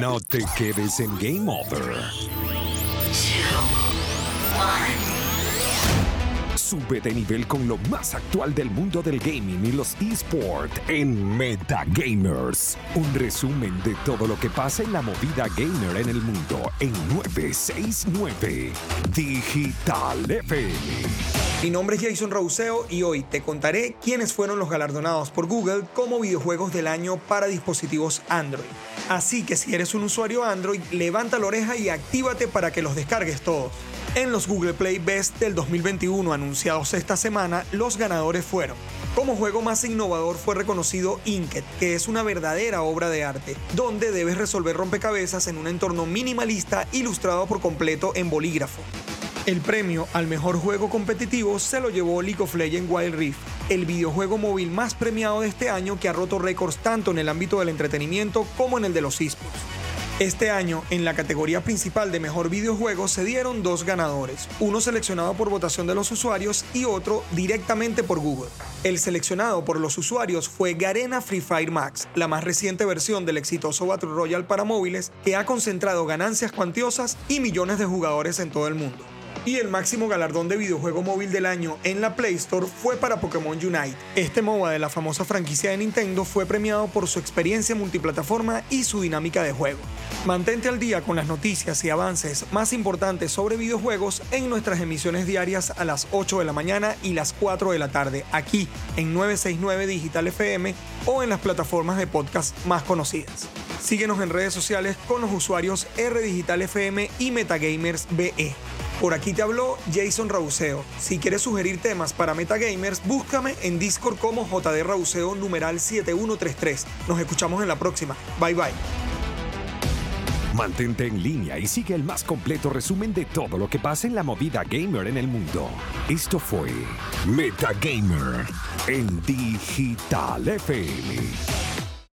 No te quedes en Game Over. Sube de nivel con lo más actual del mundo del gaming y los esports en Metagamers. Un resumen de todo lo que pasa en la movida gamer en el mundo en 969 Digital FM. Mi nombre es Jason Rauseo y hoy te contaré quiénes fueron los galardonados por Google como videojuegos del año para dispositivos Android. Así que si eres un usuario Android, levanta la oreja y actívate para que los descargues todos. En los Google Play Best del 2021 anunciados esta semana, los ganadores fueron. Como juego más innovador fue reconocido Inked, que es una verdadera obra de arte, donde debes resolver rompecabezas en un entorno minimalista ilustrado por completo en bolígrafo. El premio al mejor juego competitivo se lo llevó League of Legends Wild Rift, el videojuego móvil más premiado de este año que ha roto récords tanto en el ámbito del entretenimiento como en el de los esports. Este año, en la categoría principal de mejor videojuego, se dieron dos ganadores, uno seleccionado por votación de los usuarios y otro directamente por Google. El seleccionado por los usuarios fue Garena Free Fire Max, la más reciente versión del exitoso Battle Royale para móviles que ha concentrado ganancias cuantiosas y millones de jugadores en todo el mundo y el máximo galardón de videojuego móvil del año en la Play Store fue para Pokémon Unite. Este MOBA de la famosa franquicia de Nintendo fue premiado por su experiencia multiplataforma y su dinámica de juego. Mantente al día con las noticias y avances más importantes sobre videojuegos en nuestras emisiones diarias a las 8 de la mañana y las 4 de la tarde, aquí en 969 Digital FM o en las plataformas de podcast más conocidas. Síguenos en redes sociales con los usuarios R Digital FM y Metagamers BE. Por aquí te habló Jason Rauseo. Si quieres sugerir temas para Metagamers, búscame en Discord como JD Rauseo numeral 7133. Nos escuchamos en la próxima. Bye bye. Mantente en línea y sigue el más completo resumen de todo lo que pasa en la movida gamer en el mundo. Esto fue Metagamer en Digital FM.